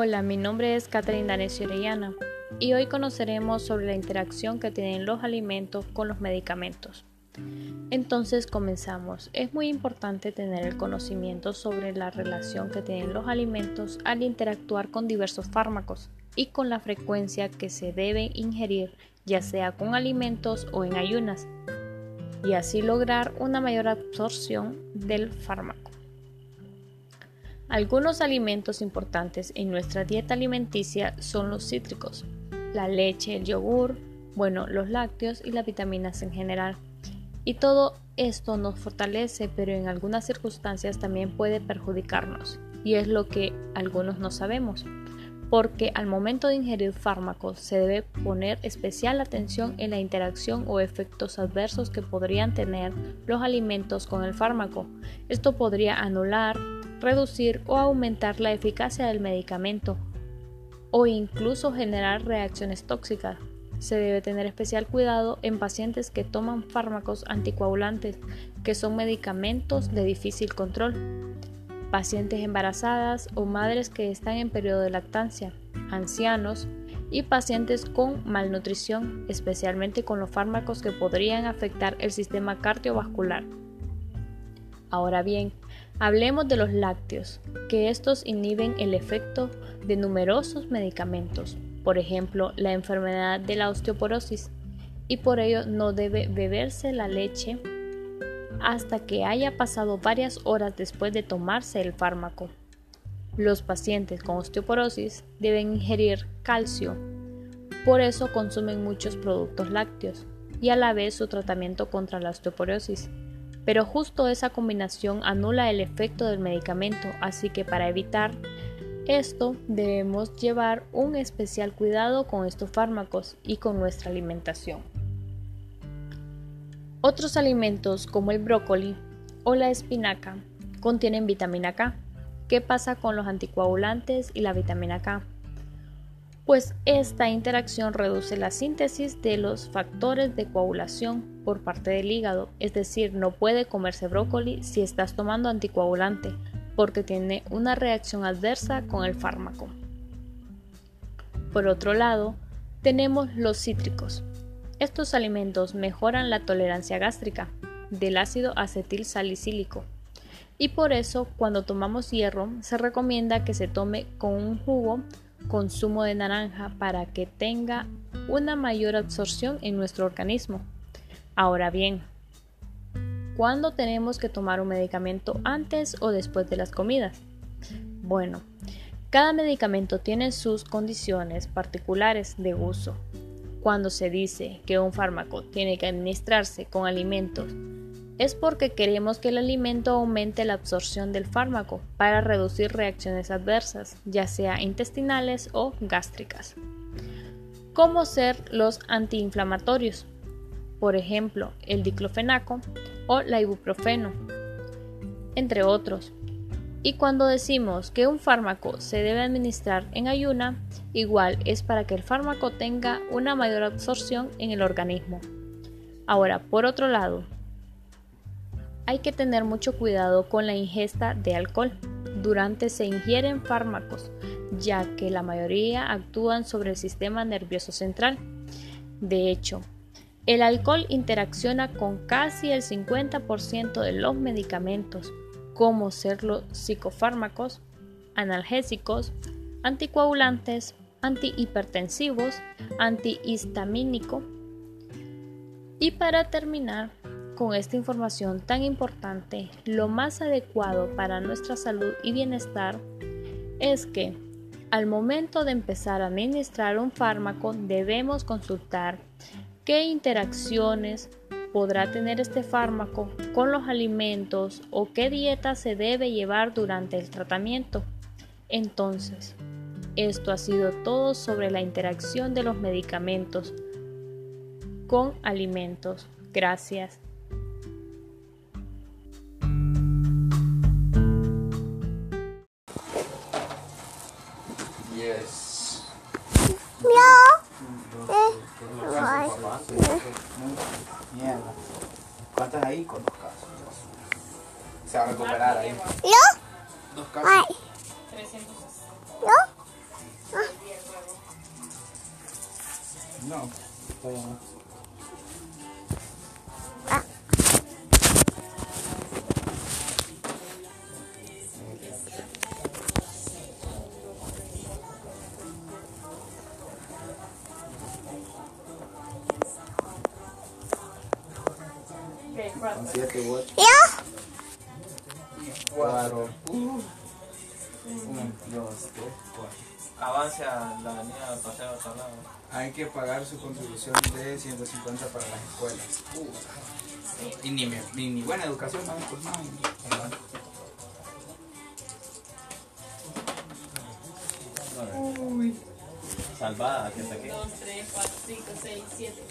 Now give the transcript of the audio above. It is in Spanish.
Hola, mi nombre es Catherine Danesio Orellana y hoy conoceremos sobre la interacción que tienen los alimentos con los medicamentos. Entonces comenzamos. Es muy importante tener el conocimiento sobre la relación que tienen los alimentos al interactuar con diversos fármacos y con la frecuencia que se debe ingerir, ya sea con alimentos o en ayunas, y así lograr una mayor absorción del fármaco. Algunos alimentos importantes en nuestra dieta alimenticia son los cítricos, la leche, el yogur, bueno, los lácteos y las vitaminas en general. Y todo esto nos fortalece, pero en algunas circunstancias también puede perjudicarnos, y es lo que algunos no sabemos, porque al momento de ingerir fármacos se debe poner especial atención en la interacción o efectos adversos que podrían tener los alimentos con el fármaco. Esto podría anular reducir o aumentar la eficacia del medicamento o incluso generar reacciones tóxicas. Se debe tener especial cuidado en pacientes que toman fármacos anticoagulantes, que son medicamentos de difícil control, pacientes embarazadas o madres que están en periodo de lactancia, ancianos y pacientes con malnutrición, especialmente con los fármacos que podrían afectar el sistema cardiovascular. Ahora bien, Hablemos de los lácteos, que estos inhiben el efecto de numerosos medicamentos, por ejemplo, la enfermedad de la osteoporosis, y por ello no debe beberse la leche hasta que haya pasado varias horas después de tomarse el fármaco. Los pacientes con osteoporosis deben ingerir calcio, por eso consumen muchos productos lácteos y a la vez su tratamiento contra la osteoporosis pero justo esa combinación anula el efecto del medicamento, así que para evitar esto debemos llevar un especial cuidado con estos fármacos y con nuestra alimentación. Otros alimentos como el brócoli o la espinaca contienen vitamina K. ¿Qué pasa con los anticoagulantes y la vitamina K? Pues esta interacción reduce la síntesis de los factores de coagulación por parte del hígado, es decir, no puede comerse brócoli si estás tomando anticoagulante, porque tiene una reacción adversa con el fármaco. Por otro lado, tenemos los cítricos. Estos alimentos mejoran la tolerancia gástrica del ácido acetil salicílico y por eso cuando tomamos hierro se recomienda que se tome con un jugo consumo de naranja para que tenga una mayor absorción en nuestro organismo. Ahora bien, ¿cuándo tenemos que tomar un medicamento antes o después de las comidas? Bueno, cada medicamento tiene sus condiciones particulares de uso. Cuando se dice que un fármaco tiene que administrarse con alimentos es porque queremos que el alimento aumente la absorción del fármaco para reducir reacciones adversas, ya sea intestinales o gástricas. ¿Cómo ser los antiinflamatorios? Por ejemplo, el diclofenaco o la ibuprofeno, entre otros. Y cuando decimos que un fármaco se debe administrar en ayuna, igual es para que el fármaco tenga una mayor absorción en el organismo. Ahora, por otro lado, hay que tener mucho cuidado con la ingesta de alcohol durante se ingieren fármacos, ya que la mayoría actúan sobre el sistema nervioso central. De hecho, el alcohol interacciona con casi el 50% de los medicamentos, como ser los psicofármacos, analgésicos, anticoagulantes, antihipertensivos, antihistamínico. Y para terminar, con esta información tan importante, lo más adecuado para nuestra salud y bienestar es que al momento de empezar a administrar un fármaco debemos consultar qué interacciones podrá tener este fármaco con los alimentos o qué dieta se debe llevar durante el tratamiento. Entonces, esto ha sido todo sobre la interacción de los medicamentos con alimentos. Gracias. Yes. ¿Cuántas ahí con dos casos? Se va a recuperar ahí. Dos casos. Ay. 360. No, todavía no. Con siete watts. Cuatro. Uh. Un, dos, tres, cuatro. Avance a la avenida Paseo de Salado. Hay que pagar su contribución de 150 para las escuelas. Uh. Y ni, me- ni, ni buena educación, no, pues no. Salvada, que está aquí. 2, 3, 4, 5, 6, 7,